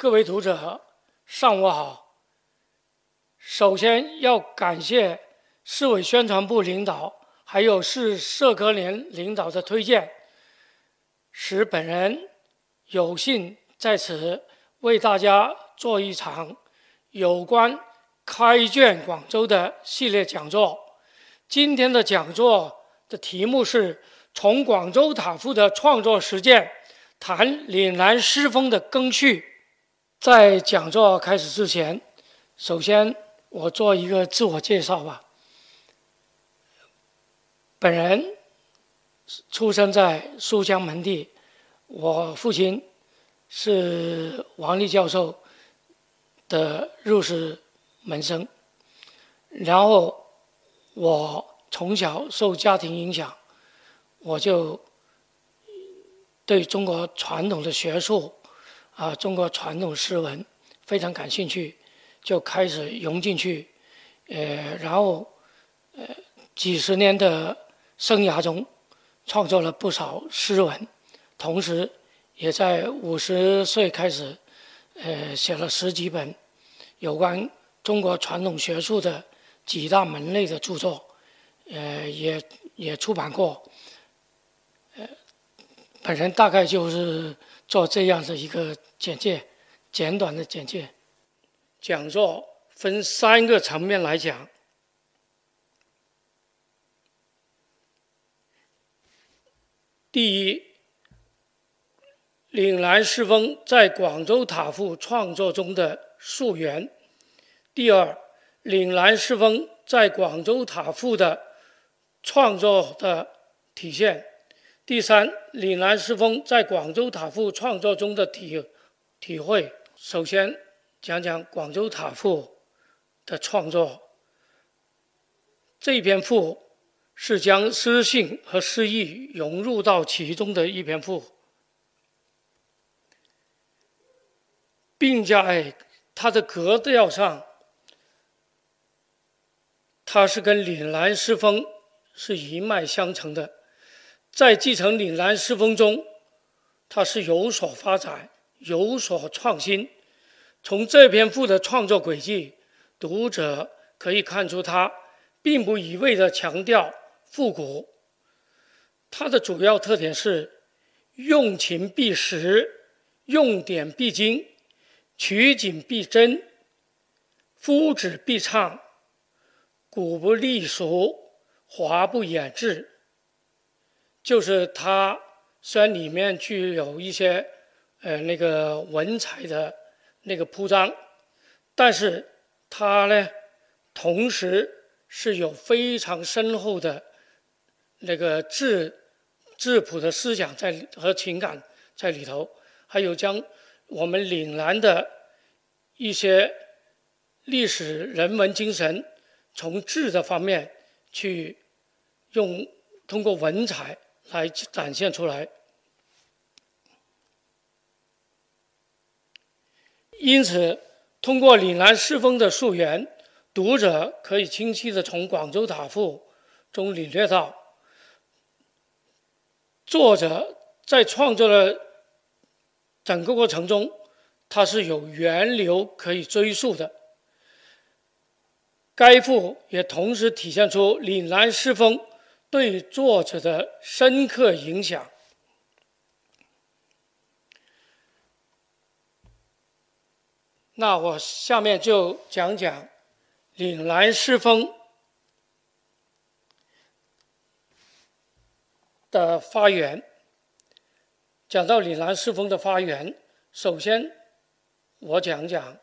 各位读者，上午好。首先要感谢市委宣传部领导，还有市社科联领导的推荐，使本人有幸在此为大家做一场有关开卷广州的系列讲座。今天的讲座的题目是从广州塔赋的创作实践谈岭南诗风的更续。在讲座开始之前，首先我做一个自我介绍吧。本人出生在书香门第，我父亲是王立教授的入室门生，然后我从小受家庭影响，我就对中国传统的学术。啊，中国传统诗文非常感兴趣，就开始融进去，呃，然后呃几十年的生涯中，创作了不少诗文，同时也在五十岁开始，呃，写了十几本有关中国传统学术的几大门类的著作，呃，也也出版过，呃，本人大概就是做这样的一个。简介，简短的简介。讲座分三个层面来讲。第一，岭南诗风在广州塔赋创作中的溯源；第二，岭南诗风在广州塔赋的创作的体现；第三，岭南诗风在广州塔赋创作中的体。体会，首先讲讲广州塔赋的创作。这篇赋是将诗性和诗意融入到其中的一篇赋，并在它的格调上，它是跟岭南诗风是一脉相承的，在继承岭南诗风中，它是有所发展。有所创新。从这篇赋的创作轨迹，读者可以看出，他并不一味地强调复古。它的主要特点是用情必实，用典必精，取景必真，夫子必畅，古不隶俗，华不掩滞。就是它虽然里面具有一些。呃，那个文采的那个铺张，但是它呢，同时是有非常深厚的那个质质朴的思想在和情感在里头，还有将我们岭南的一些历史人文精神从质的方面去用通过文采来展现出来。因此，通过岭南诗风的溯源，读者可以清晰地从广州塔赋中领略到，作者在创作的整个过程中，他是有源流可以追溯的。该赋也同时体现出岭南诗风对作者的深刻影响。那我下面就讲讲岭南诗风的发源。讲到岭南诗风的发源，首先我讲讲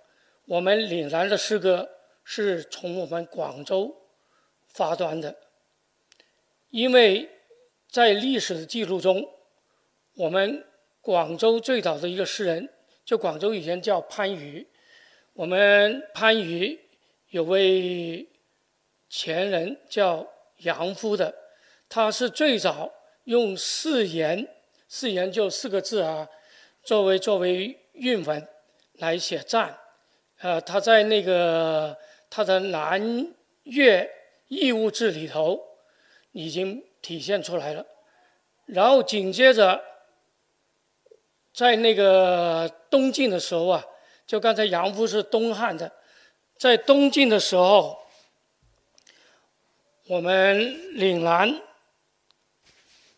我们岭南的诗歌是从我们广州发端的，因为在历史的记录中，我们广州最早的一个诗人，就广州以前叫番禺。我们番禺有位前人叫杨夫的，他是最早用四言，四言就四个字啊，作为作为韵文来写赞。呃，他在那个他的《南岳异物志》里头已经体现出来了。然后紧接着，在那个东晋的时候啊。就刚才杨夫是东汉的，在东晋的时候，我们岭南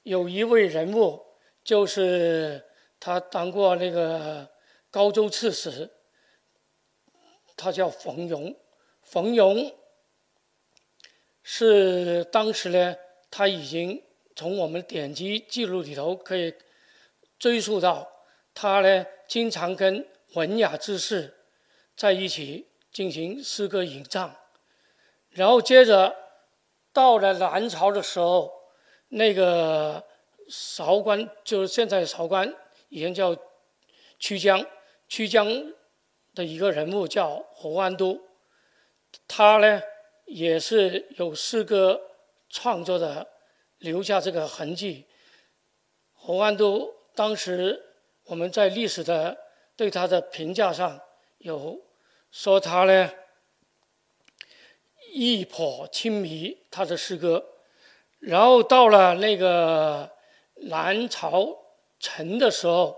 有一位人物，就是他当过那个高州刺史，他叫冯庸。冯庸是当时呢，他已经从我们典籍记录里头可以追溯到他呢，经常跟文雅之士在一起进行诗歌吟唱，然后接着到了南朝的时候，那个韶关就是现在韶关，以前叫曲江，曲江的一个人物叫侯安都。他呢，也是有诗歌创作的，留下这个痕迹。侯安都当时我们在历史的对他的评价上有说他呢，意颇亲迷他的诗歌。然后到了那个南朝陈的时候，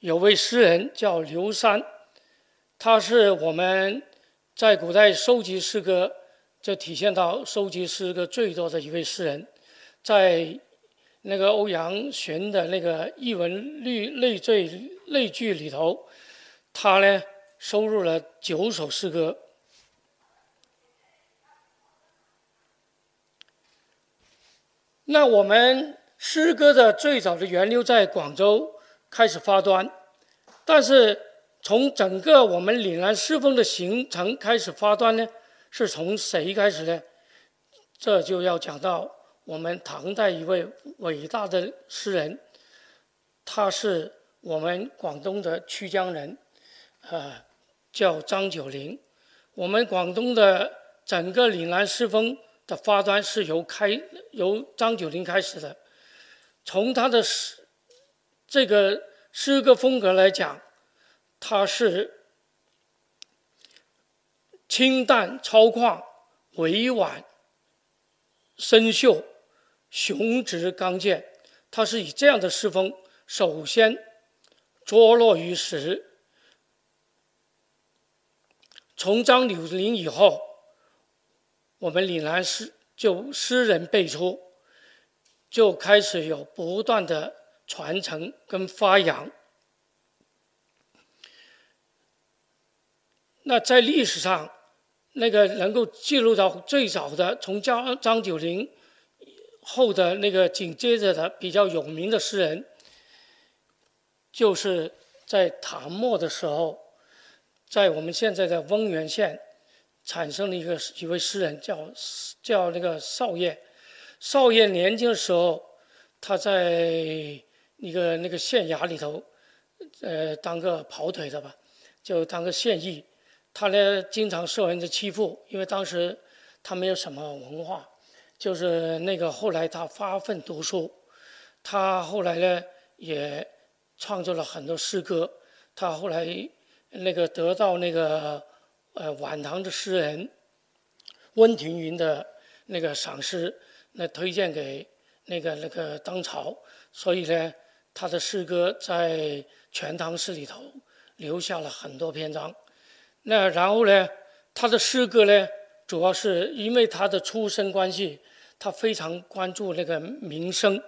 有位诗人叫刘三，他是我们。在古代收集诗歌，就体现到收集诗歌最多的一位诗人，在那个欧阳询的那个译文律类罪类句里头，他呢收录了九首诗歌。那我们诗歌的最早的源流在广州开始发端，但是。从整个我们岭南诗风的形成开始发端呢，是从谁开始呢？这就要讲到我们唐代一位伟大的诗人，他是我们广东的曲江人，呃，叫张九龄。我们广东的整个岭南诗风的发端是由开由张九龄开始的。从他的诗这个诗歌风格来讲。他是清淡超旷、委婉深秀、雄直刚健。他是以这样的诗风，首先着落于时。从张九龄以后，我们岭南诗就诗人辈出，就开始有不断的传承跟发扬。那在历史上，那个能够记录到最早的，从张张九龄后的那个紧接着的比较有名的诗人，就是在唐末的时候，在我们现在的翁源县产生了一个一位诗人，叫叫那个少业。少业年轻的时候，他在一个那个县衙里头，呃，当个跑腿的吧，就当个县役。他呢，经常受人家欺负，因为当时他没有什么文化，就是那个后来他发奋读书，他后来呢也创作了很多诗歌，他后来那个得到那个呃晚唐的诗人温庭筠的那个赏识，那推荐给那个那个当朝，所以呢，他的诗歌在《全唐诗》里头留下了很多篇章。那然后呢，他的诗歌呢，主要是因为他的出身关系，他非常关注那个民生。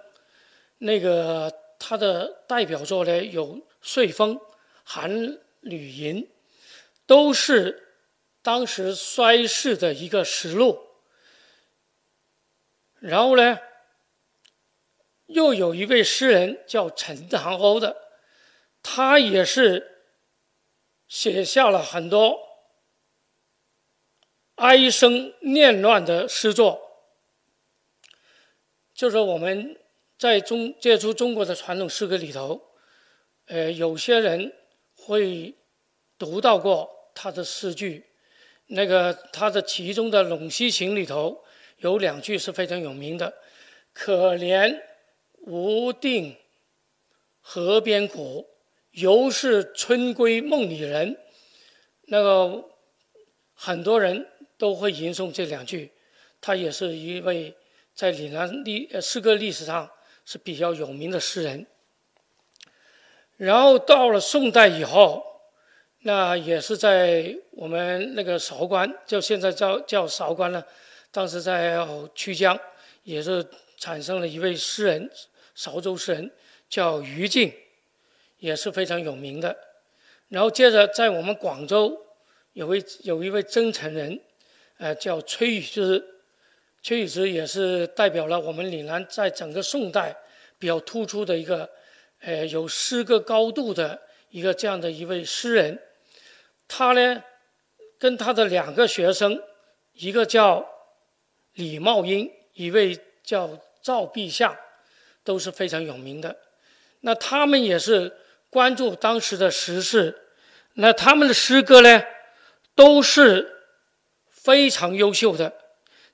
那个他的代表作呢，有《岁风》《韩吕吟》，都是当时衰世的一个实录。然后呢，又有一位诗人叫陈塘欧的，他也是。写下了很多哀声念乱的诗作，就是我们在中接触中国的传统诗歌里头，呃，有些人会读到过他的诗句，那个他的其中的《陇西行》里头有两句是非常有名的：“可怜无定河边骨。”犹是春归梦里人，那个很多人都会吟诵这两句。他也是一位在岭南历诗歌历史上是比较有名的诗人。然后到了宋代以后，那也是在我们那个韶关，就现在叫叫韶关了。当时在曲江，也是产生了一位诗人，韶州诗人叫于静，也是非常有名的。然后接着在我们广州，有位有一位真诚人，呃，叫崔宇之。崔宇之也是代表了我们岭南在整个宋代比较突出的一个，呃，有诗歌高度的一个这样的一位诗人。他呢，跟他的两个学生，一个叫李茂英，一位叫赵必相，都是非常有名的。那他们也是关注当时的时事。那他们的诗歌呢，都是非常优秀的。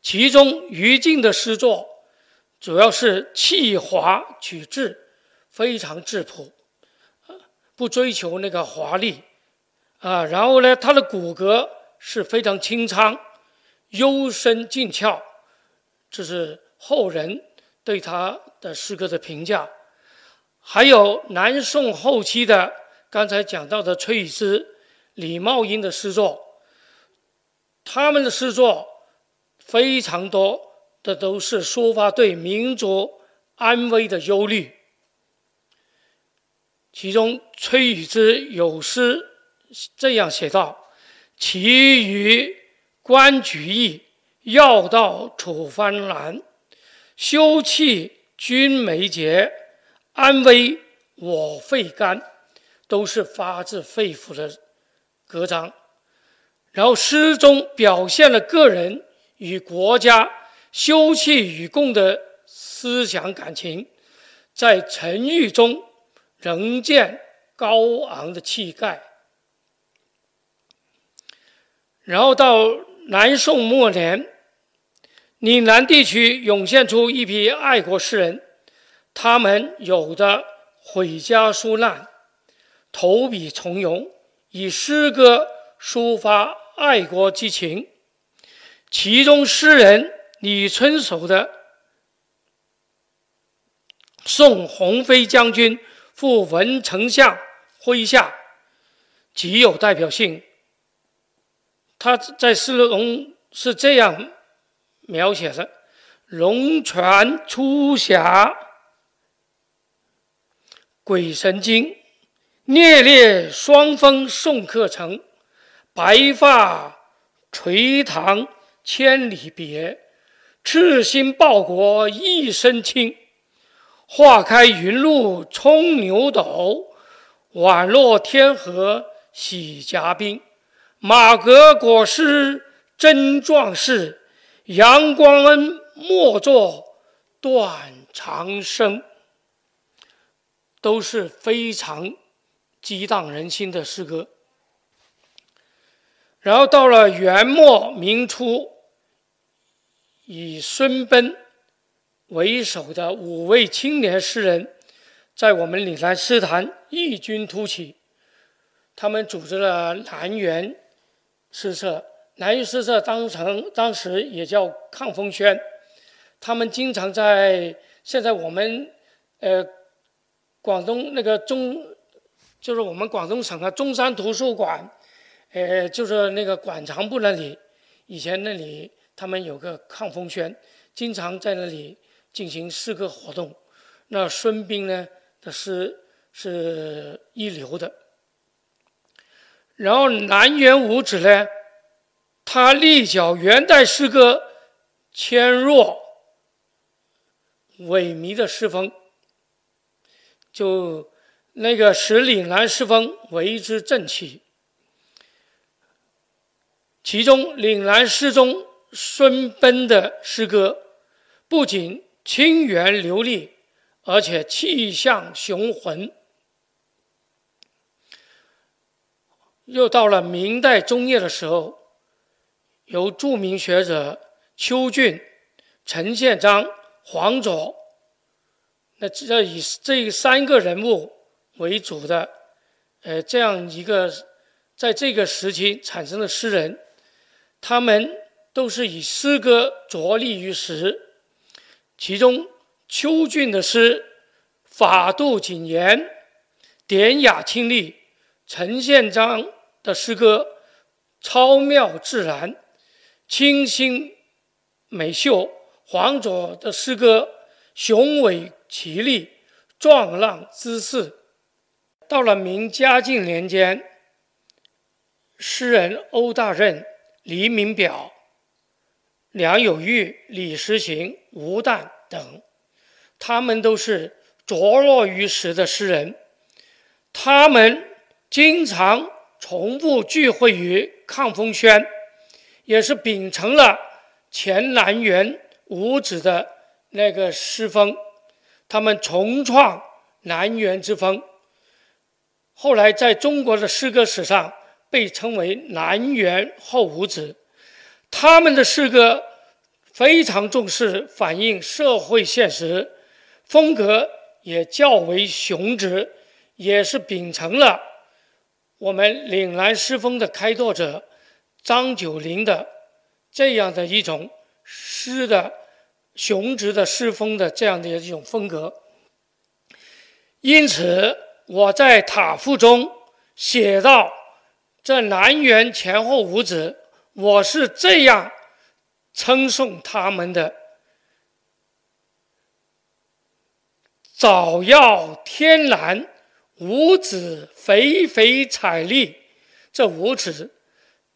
其中于静的诗作主要是气华取志，非常质朴，不追求那个华丽，啊，然后呢，他的骨骼是非常清苍，幽深静峭，这是后人对他的诗歌的评价。还有南宋后期的刚才讲到的崔宇之、李茂英的诗作，他们的诗作。非常多的都是抒发对民族安危的忧虑。其中崔宇之有诗这样写道：“其余观举义，要道楚藩难；休弃君眉节，安危我肺肝。”都是发自肺腑的歌章。然后诗中表现了个人。与国家休戚与共的思想感情，在沉郁中仍见高昂的气概。然后到南宋末年，岭南地区涌现出一批爱国诗人，他们有的毁家纾难，投笔从戎，以诗歌抒发爱国激情。其中诗人李春守的《送鸿飞将军赴文丞相麾下》极有代表性。他在诗中是这样描写的：“龙泉出峡，鬼神经，烈烈双峰送客程，白发垂堂。”千里别，赤心报国一身轻。化开云露冲牛斗，宛若天河洗甲兵。马革裹尸真壮士，阳光恩莫作断肠声。都是非常激荡人心的诗歌。然后到了元末明初。以孙贲为首的五位青年诗人，在我们岭南诗坛异军突起。他们组织了南园诗社，南园诗社当成当时也叫抗风轩。他们经常在现在我们呃广东那个中，就是我们广东省的中山图书馆，呃，就是那个馆藏部那里，以前那里。他们有个抗风轩，经常在那里进行诗歌活动。那孙膑呢的诗是一流的。然后南园五子呢，他力脚元代诗歌纤弱萎靡的诗风，就那个使岭南诗风为之振起。其中岭南诗中。孙贲的诗歌不仅清源流利，而且气象雄浑。又到了明代中叶的时候，由著名学者邱俊、陈宪章、黄佐，那这以这三个人物为主的，呃，这样一个在这个时期产生的诗人，他们。都是以诗歌着力于时，其中邱俊的诗法度谨严，典雅清丽；陈宪章的诗歌超妙自然、清新美秀；黄佐的诗歌雄伟奇丽、壮浪姿势。到了明嘉靖年间，诗人欧大任、黎明表、梁有玉、李时行、吴旦等，他们都是着落于时的诗人。他们经常重复聚会于抗风轩，也是秉承了前南园五子的那个诗风，他们重创南园之风。后来，在中国的诗歌史上被称为南园后五子。他们的诗歌非常重视反映社会现实，风格也较为雄直，也是秉承了我们岭南诗风的开拓者张九龄的这样的一种诗的雄直的诗风的这样的一种风格。因此。我在塔赋中写到这南园前后五子，我是这样称颂他们的：早耀天蓝，五子肥肥彩丽。这五子，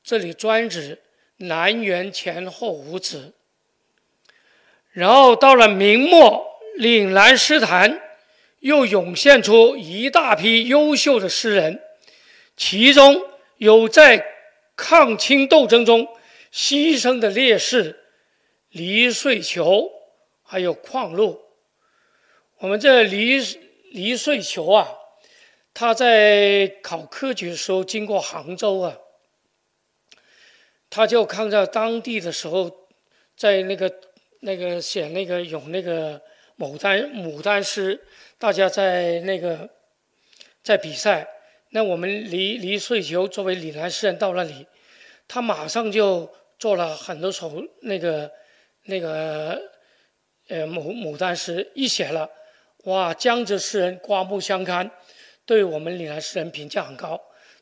这里专指南园前后五子。然后到了明末，岭南诗坛。又涌现出一大批优秀的诗人，其中有在抗清斗争中牺牲的烈士黎遂球，还有邝禄。我们这黎黎遂球啊，他在考科举的时候经过杭州啊，他就看到当地的时候，在那个那个写那个有那个牡丹牡丹诗。大家在那个在比赛，那我们黎黎穗球作为岭南诗人到那里，他马上就做了很多首那个那个呃牡牡丹诗，一写了，哇，江浙诗人刮目相看，对我们岭南诗人评价很高，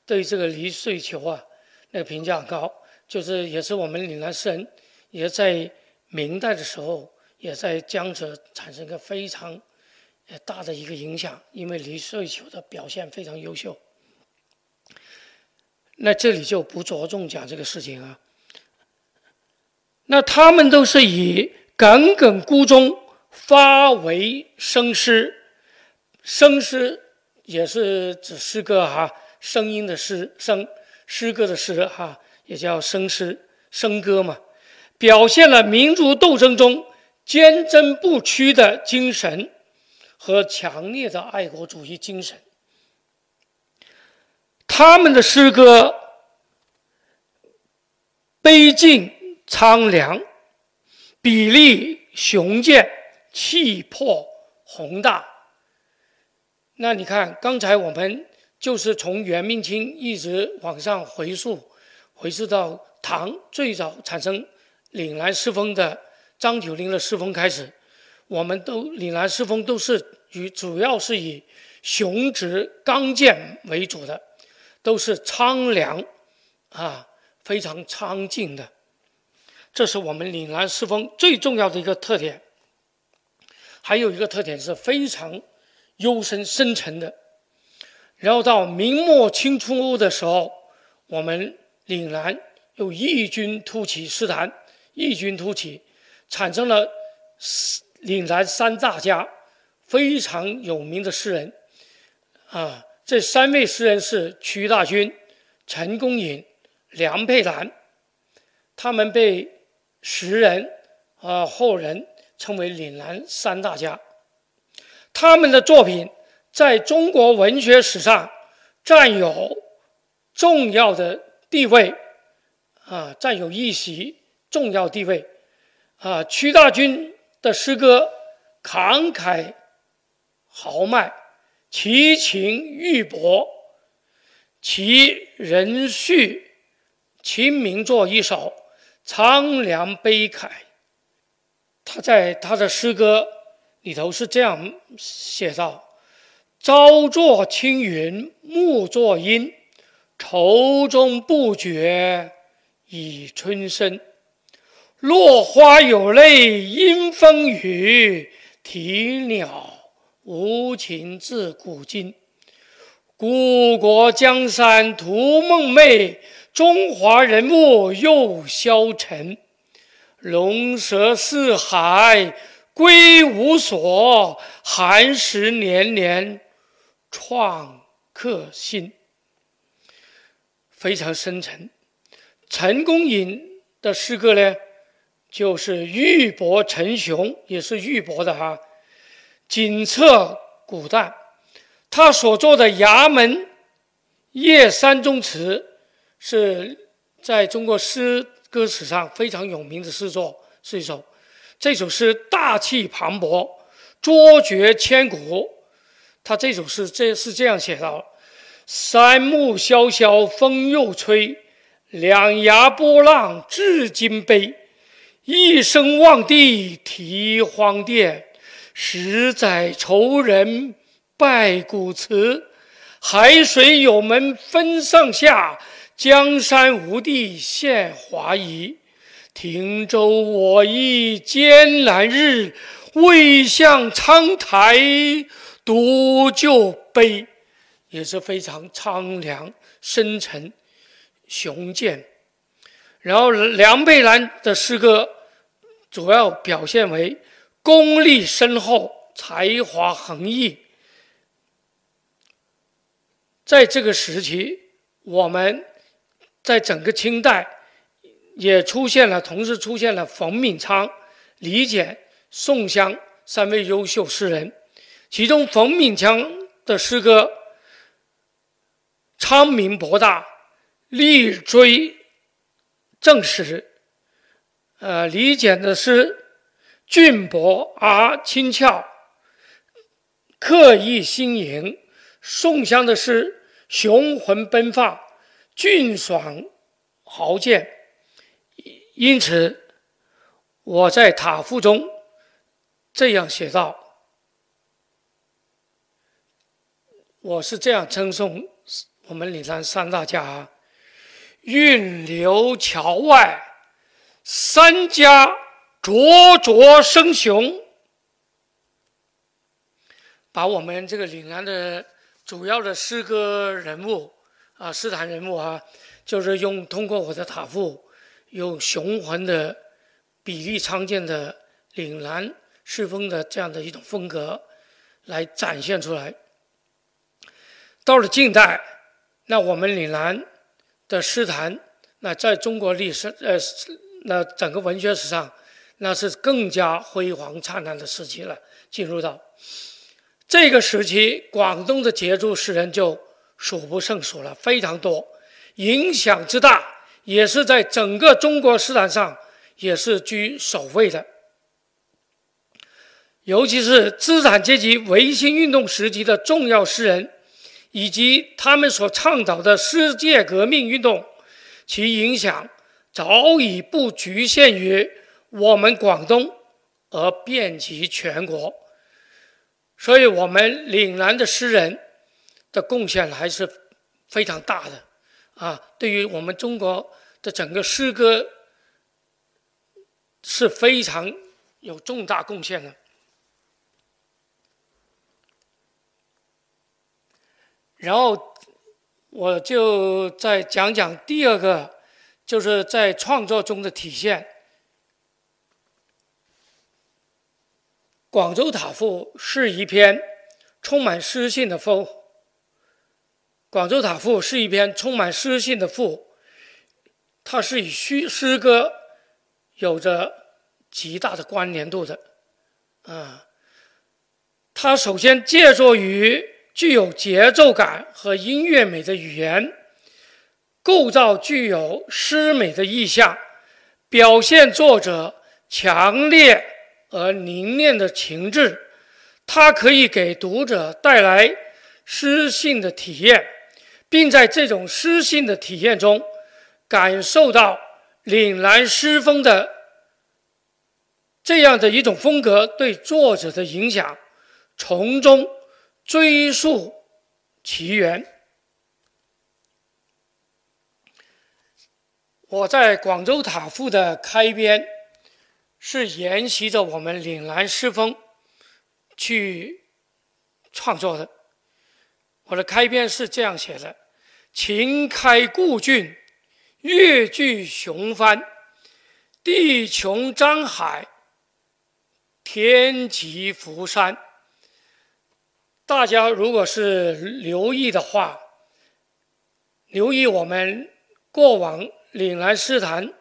对这个黎穗球啊那个评价很高，就是也是我们岭南诗人也在明代的时候也在江浙产生一个非常。大的一个影响，因为黎岁球的表现非常优秀。那这里就不着重讲这个事情啊。那他们都是以耿耿孤忠发为声诗，声诗也是指诗歌哈，声音的诗，声诗歌的诗哈，也叫声诗、声歌嘛，表现了民族斗争中坚贞不屈的精神。和强烈的爱国主义精神，他们的诗歌悲静苍凉，比例雄健，气魄宏大。那你看，刚才我们就是从元明清一直往上回溯，回溯到唐最早产生岭南诗风的张九龄的诗风开始。我们都岭南诗风都是以主要是以雄直刚健为主的，都是苍凉啊，非常苍劲的。这是我们岭南诗风最重要的一个特点。还有一个特点是非常幽深深沉的。然后到明末清初的时候，我们岭南又异军突起，诗坛异军突起，产生了。岭南三大家非常有名的诗人啊，这三位诗人是屈大均、陈公颖、梁佩兰，他们被时人啊后人称为岭南三大家。他们的作品在中国文学史上占有重要的地位啊，占有一席重要地位啊，屈大均。的诗歌慷慨豪迈，奇情郁博，其人序其名作一首苍凉悲慨。他在他的诗歌里头是这样写道：“朝作青云暮作阴，愁中不觉已春深。落花有泪因风雨，啼鸟无情自古今。故国江山图梦寐，中华人物又消沉。龙蛇四海归无所，寒食年年创客心。非常深沉。陈公颖的诗歌呢？就是玉帛成雄，也是玉帛的哈。锦册古旦，他所作的《衙门夜三宗词》是在中国诗歌史上非常有名的诗作，是一首。这首诗大气磅礴，卓绝千古。他这首诗这是这样写的：三木萧萧风又吹，两崖波浪至今悲。一声望帝啼荒殿，十载仇人拜古祠。海水有门分上下，江山无地现华夷。停舟我亦艰难日，未向苍台独就碑。也是非常苍凉、深沉、雄健。然后梁佩兰的诗歌主要表现为功力深厚、才华横溢。在这个时期，我们在整个清代也出现了，同时出现了冯敏昌、李简、宋湘三位优秀诗人。其中，冯敏昌的诗歌昌明博大，力追。正史，呃，李简的诗俊博而轻俏，刻意新颖；宋香的诗雄浑奔放，俊爽豪健。因此，我在塔赋中这样写道：我是这样称颂我们岭南三大家。运流桥外，三家灼灼生雄。把我们这个岭南的主要的诗歌人物啊，诗坛人物啊，就是用通过我的塔赋，用雄浑的、比例常见的岭南诗风的这样的一种风格来展现出来。到了近代，那我们岭南。的诗坛，那在中国历史，呃，那整个文学史上，那是更加辉煌灿烂的时期了。进入到这个时期，广东的杰出诗人就数不胜数了，非常多，影响之大，也是在整个中国诗坛上也是居首位的。尤其是资产阶级维新运动时期的重要诗人。以及他们所倡导的世界革命运动，其影响早已不局限于我们广东，而遍及全国。所以，我们岭南的诗人的贡献还是非常大的啊！对于我们中国的整个诗歌是非常有重大贡献的。然后我就再讲讲第二个，就是在创作中的体现。《广州塔赋》是一篇充满诗性的赋，《广州塔赋》是一篇充满诗性的赋，它是与诗诗歌有着极大的关联度的，啊，它首先借助于。具有节奏感和音乐美的语言，构造具有诗美的意象，表现作者强烈而凝练的情志。它可以给读者带来诗性的体验，并在这种诗性的体验中，感受到岭南诗风的这样的一种风格对作者的影响，从中。追溯其源，我在广州塔赋的开篇是沿袭着我们岭南诗风去创作的。我的开篇是这样写的：“秦开故郡，月聚雄藩，地穷张海，天极浮山。”大家如果是留意的话，留意我们过往岭南诗坛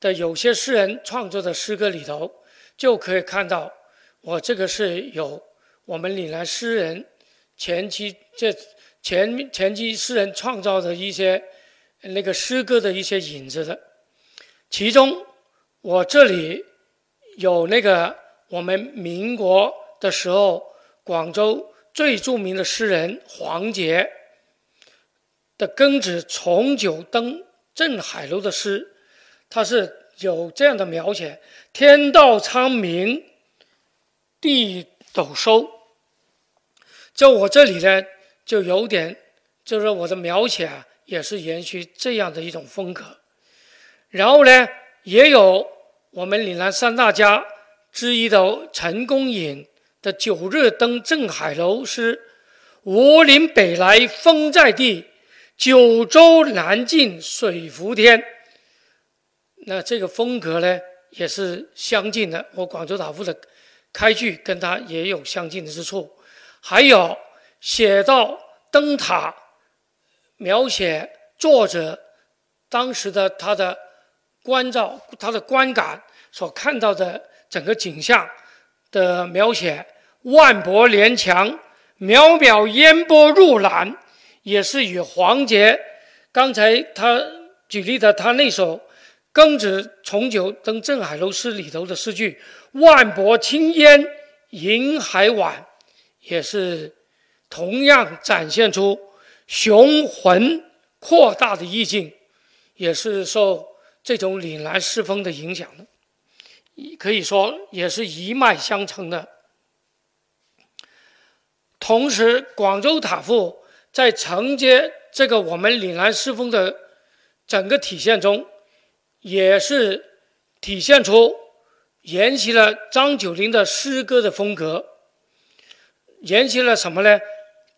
的有些诗人创作的诗歌里头，就可以看到我这个是有我们岭南诗人前期这前前期诗人创造的一些那个诗歌的一些影子的。其中我这里有那个我们民国的时候。广州最著名的诗人黄杰的《庚子重九登镇海楼》的诗，他是有这样的描写：“天道昌明，地陡收。”在我这里呢，就有点，就是我的描写啊，也是延续这样的一种风格。然后呢，也有我们岭南三大家之一的陈公颖。的九日登镇海楼诗，五岭北来风在地，九州南进水浮天。那这个风格呢，也是相近的。我广州塔赋的开句跟他也有相近之处。还有写到灯塔，描写作者当时的他的关照、他的观感所看到的整个景象。的描写，万柏连墙，渺渺烟波入览，也是与黄杰刚才他举例的他那首《庚子重九登镇海楼》诗里头的诗句“万柏青烟迎海晚”，也是同样展现出雄浑扩大的意境，也是受这种岭南诗风的影响的。可以说也是一脉相承的。同时，广州塔赋在承接这个我们岭南诗风的整个体现中，也是体现出沿袭了张九龄的诗歌的风格。沿袭了什么呢？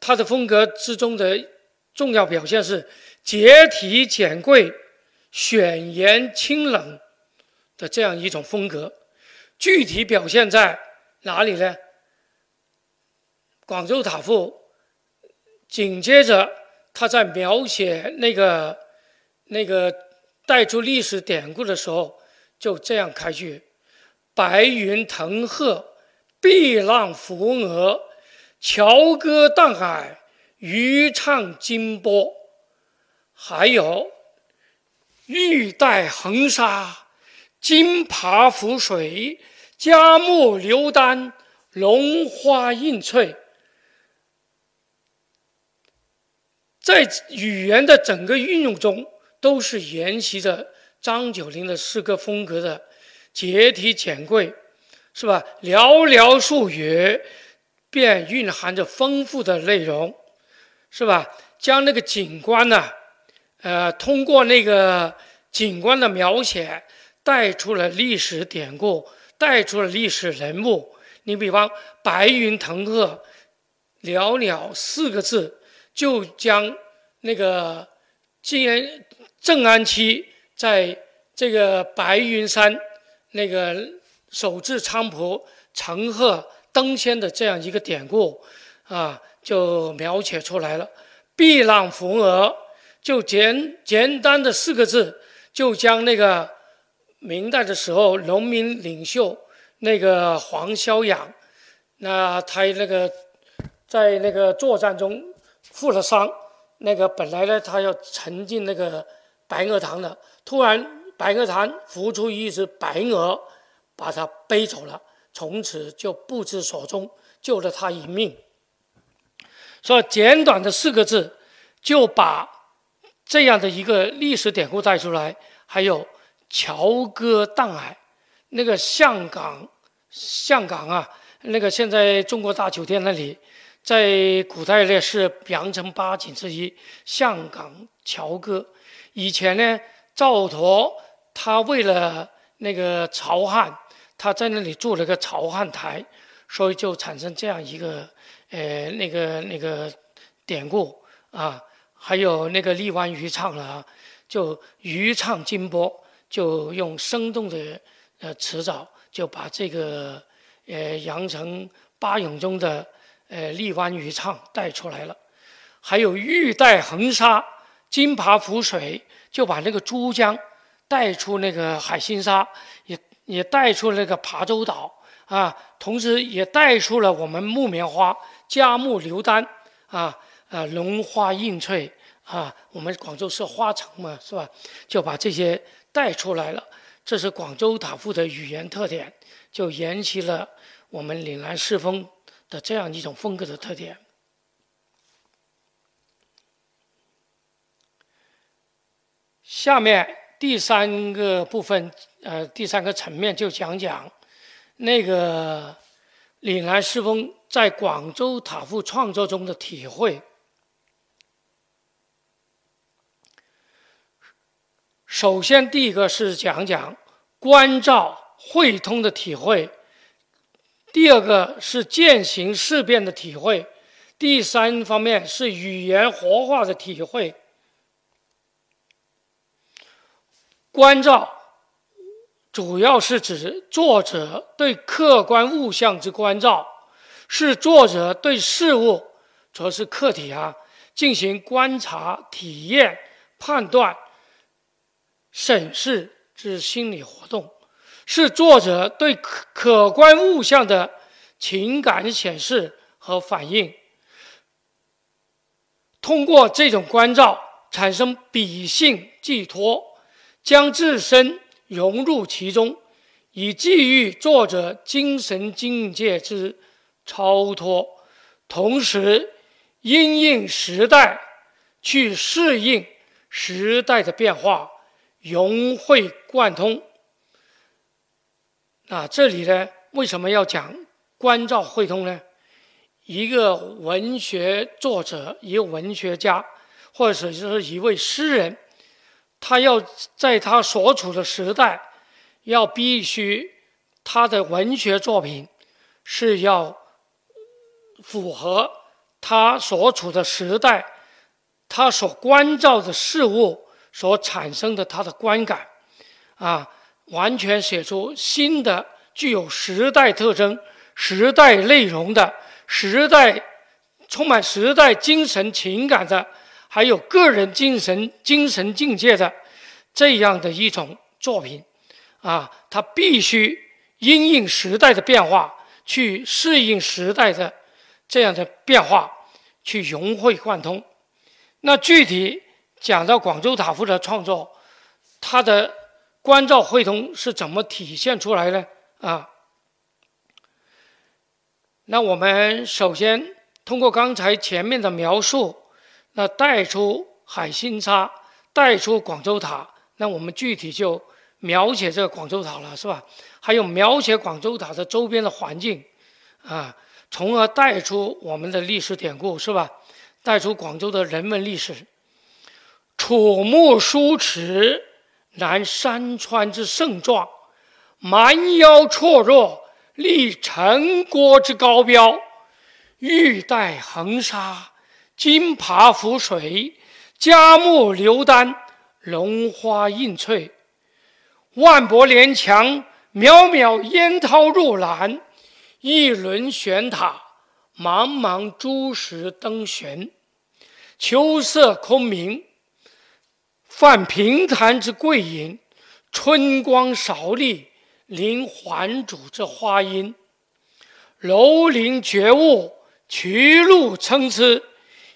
他的风格之中的重要表现是结体简贵、选言清冷。的这样一种风格，具体表现在哪里呢？广州塔赋紧接着他在描写那个那个带出历史典故的时候，就这样开句：“白云腾鹤，碧浪浮鹅，樵歌荡海，渔唱金波。”还有“玉带横沙”。金爬浮水，佳木流丹，龙花映翠。在语言的整个运用中，都是沿袭着张九龄的诗歌风格的结体简贵，是吧？寥寥数语，便蕴含着丰富的内容，是吧？将那个景观呢，呃，通过那个景观的描写。带出了历史典故，带出了历史人物。你比方“白云腾鹤”，寥寥四个字，就将那个晋安正安期在这个白云山那个手持菖蒲乘鹤登仙的这样一个典故啊，就描写出来了。“碧浪浮鹅”就简简单的四个字，就将那个。明代的时候，农民领袖那个黄萧养，那他那个在那个作战中负了伤，那个本来呢他要沉进那个白鹅塘的，突然白鹅潭浮出一只白鹅，把他背走了，从此就不知所踪，救了他一命。所以简短的四个字，就把这样的一个历史典故带出来，还有。樵歌荡海，那个象港，象港啊，那个现在中国大酒店那里，在古代呢是羊城八景之一。象港樵歌，以前呢赵佗他为了那个曹汉，他在那里筑了个曹汉台，所以就产生这样一个呃那个那个典故啊。还有那个荔湾渔唱了啊，就渔唱金波，就用生动的呃词藻，就把这个呃阳城八咏中的呃荔湾渔唱带出来了。还有玉带横沙，金爬浮水，就把那个珠江带出那个海心沙，也也带出那个琶洲岛啊，同时也带出了我们木棉花佳木流丹啊。啊，龙花映翠啊，我们广州是花城嘛，是吧？就把这些带出来了。这是广州塔赋的语言特点，就沿袭了我们岭南诗风的这样一种风格的特点。下面第三个部分，呃，第三个层面就讲讲那个岭南诗风在广州塔赋创作中的体会。首先，第一个是讲讲关照会通的体会；第二个是践行事变的体会；第三方面是语言活化的体会。关照主要是指作者对客观物象之关照，是作者对事物，主要是客体啊，进行观察、体验、判断。审视之心理活动，是作者对可可观物象的情感显示和反应。通过这种关照，产生比性寄托，将自身融入其中，以寄予作者精神境界之超脱，同时因应时代去适应时代的变化。融会贯通。那，这里呢，为什么要讲关照汇通呢？一个文学作者，一个文学家，或者是是一位诗人，他要在他所处的时代，要必须他的文学作品是要符合他所处的时代，他所关照的事物。所产生的他的观感，啊，完全写出新的、具有时代特征、时代内容的、时代充满时代精神情感的，还有个人精神精神境界的这样的一种作品，啊，他必须因应时代的变化，去适应时代的这样的变化，去融会贯通。那具体。讲到广州塔赋的创作，它的关照汇通是怎么体现出来的啊？那我们首先通过刚才前面的描述，那带出海心沙，带出广州塔，那我们具体就描写这个广州塔了，是吧？还有描写广州塔的周边的环境，啊，从而带出我们的历史典故，是吧？带出广州的人文历史。楚木书齿，南山川之盛壮；蛮腰绰弱，立陈国之高标。玉带横沙，金爬浮水，佳木流丹，龙花映翠。万柏连墙，渺渺烟涛入览；一轮悬塔，茫茫诸石登悬。秋色空明。泛平潭之桂影，春光韶丽，临环主之花音。楼林绝雾，曲路参差，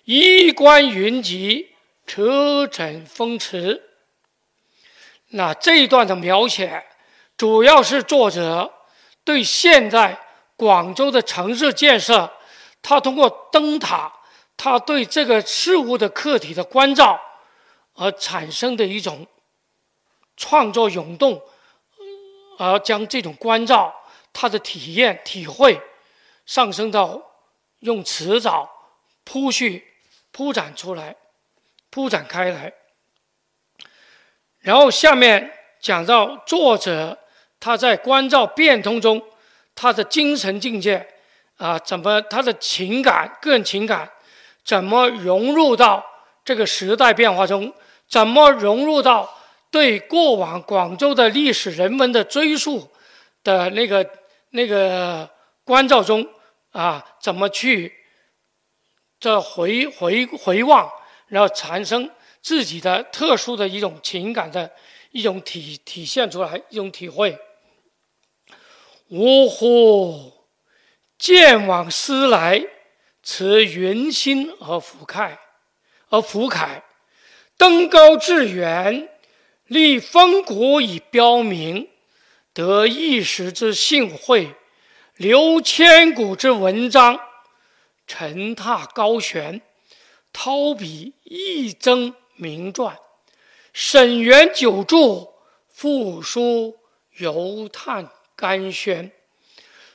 衣冠云集，车枕风驰。那这一段的描写，主要是作者对现在广州的城市建设，他通过灯塔，他对这个事物的客体的关照。而产生的一种创作涌动，而将这种关照、他的体验、体会上升到用词藻铺叙、铺展出来、铺展开来，然后下面讲到作者他在关照变通中，他的精神境界啊，怎么他的情感、个人情感怎么融入到这个时代变化中，怎么融入到对过往广州的历史人文的追溯的那个那个关照中啊，怎么去这回回回望，然后产生。自己的特殊的一种情感的一种体体现出来，一种体会。呜呼，见往思来，持云心而抚慨，而抚慨，登高致远，立峰谷以标明，得一时之幸会，留千古之文章，沉踏高悬，涛笔一增。名传，沈园久住，复书犹叹甘轩。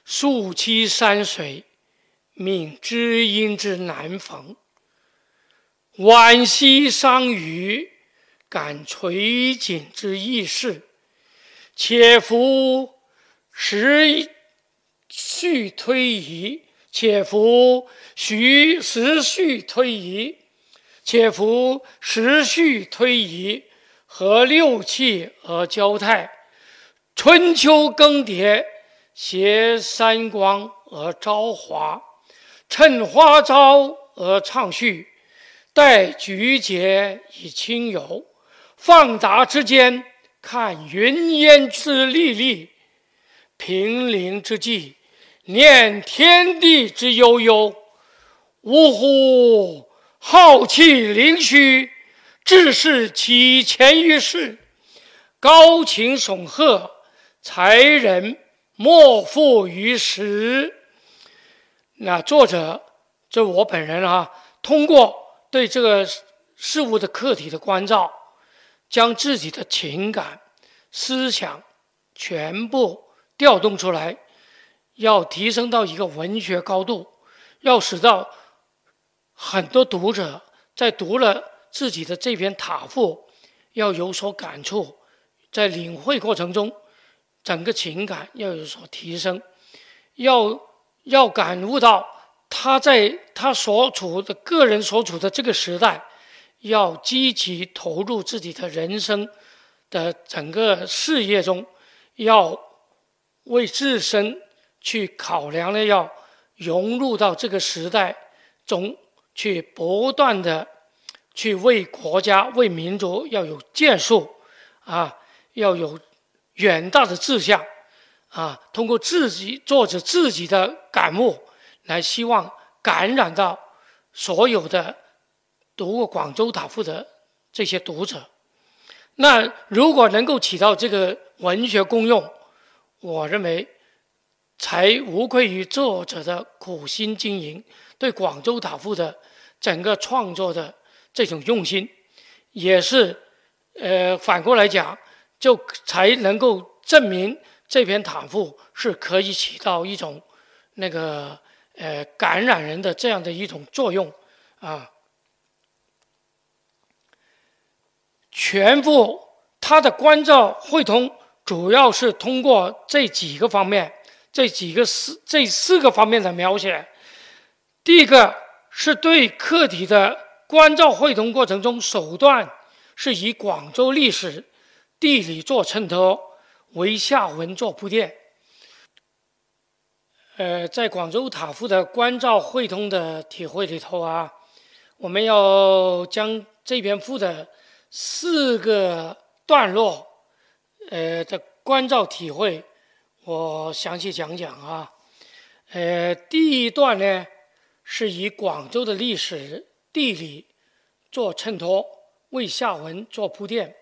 溯栖山水，命知音之难逢。惋惜伤余，感垂锦之易事。且夫时序推移，且夫徐时序推移。且夫时序推移，和六气而交泰；春秋更迭，携三光而朝华；趁花朝而畅叙，待菊节以清游。放达之间，看云烟之历历；平陵之际，念天地之悠悠。呜呼！浩气凌虚，志士起前于世；高情耸赫，才人莫负于时。那作者，这我本人啊，通过对这个事物的客体的关照，将自己的情感、思想全部调动出来，要提升到一个文学高度，要使到。很多读者在读了自己的这篇塔赋，要有所感触，在领会过程中，整个情感要有所提升，要要感悟到他在他所处的个人所处的这个时代，要积极投入自己的人生的整个事业中，要为自身去考量的，要融入到这个时代中。去不断的去为国家、为民族要有建树，啊，要有远大的志向，啊，通过自己作者自己的感悟，来希望感染到所有的读过《广州塔赋》的这些读者。那如果能够起到这个文学功用，我认为才无愧于作者的苦心经营，对《广州塔赋》的。整个创作的这种用心，也是，呃，反过来讲，就才能够证明这篇塔赋是可以起到一种那个呃感染人的这样的一种作用啊。全部它的关照汇通，主要是通过这几个方面，这几个四这四个方面的描写。第一个。是对客体的关照汇通过程中，手段是以广州历史、地理做衬托，为下文做铺垫。呃，在广州塔赋的关照汇通的体会里头啊，我们要将这篇赋的四个段落，呃的关照体会，我详细讲讲啊。呃，第一段呢。是以广州的历史地理做衬托，为下文做铺垫。